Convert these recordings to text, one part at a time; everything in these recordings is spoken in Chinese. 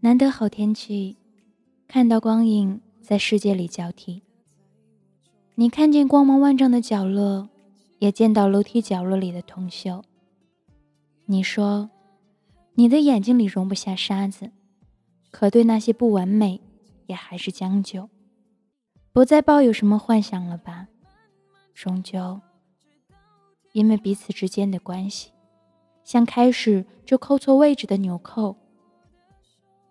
难得好天气，看到光影在世界里交替。你看见光芒万丈的角落，也见到楼梯角落里的铜锈。你说，你的眼睛里容不下沙子，可对那些不完美，也还是将就，不再抱有什么幻想了吧？终究，因为彼此之间的关系，像开始就扣错位置的纽扣。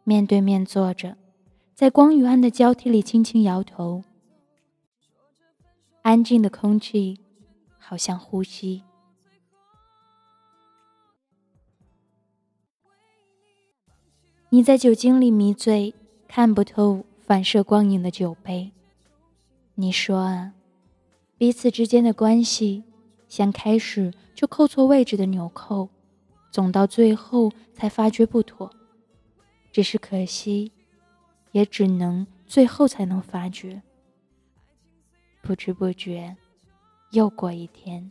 面对面坐着，在光与暗的交替里轻轻摇头。安静的空气，好像呼吸。你在酒精里迷醉，看不透反射光影的酒杯。你说啊，彼此之间的关系，像开始就扣错位置的纽扣，总到最后才发觉不妥。只是可惜，也只能最后才能发觉。不知不觉，又过一天；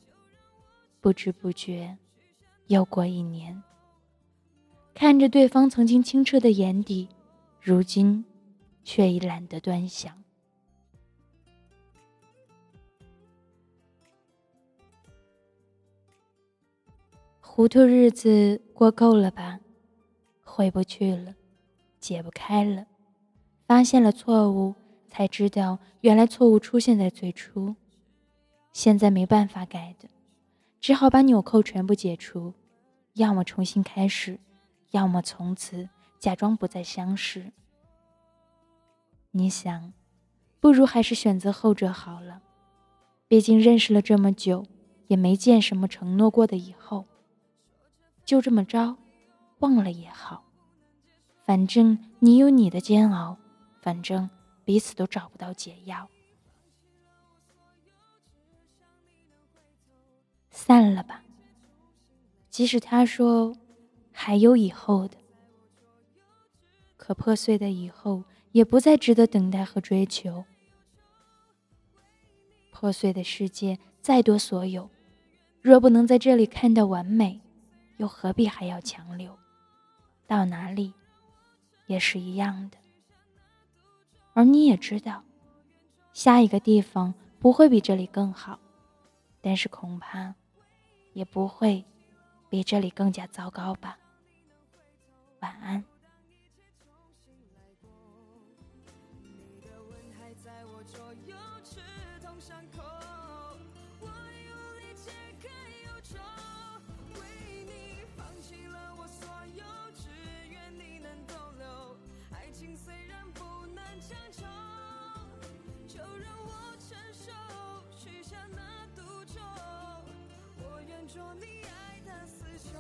不知不觉，又过一年。看着对方曾经清澈的眼底，如今却已懒得端详。糊涂日子过够了吧？回不去了。解不开了，发现了错误，才知道原来错误出现在最初。现在没办法改的，只好把纽扣全部解除，要么重新开始，要么从此假装不再相识。你想，不如还是选择后者好了。毕竟认识了这么久，也没见什么承诺过的以后。就这么着，忘了也好。反正你有你的煎熬，反正彼此都找不到解药，散了吧。即使他说还有以后的，可破碎的以后也不再值得等待和追求。破碎的世界再多所有，若不能在这里看到完美，又何必还要强留？到哪里？也是一样的，而你也知道，下一个地方不会比这里更好，但是恐怕也不会比这里更加糟糕吧。晚安。说你爱的死囚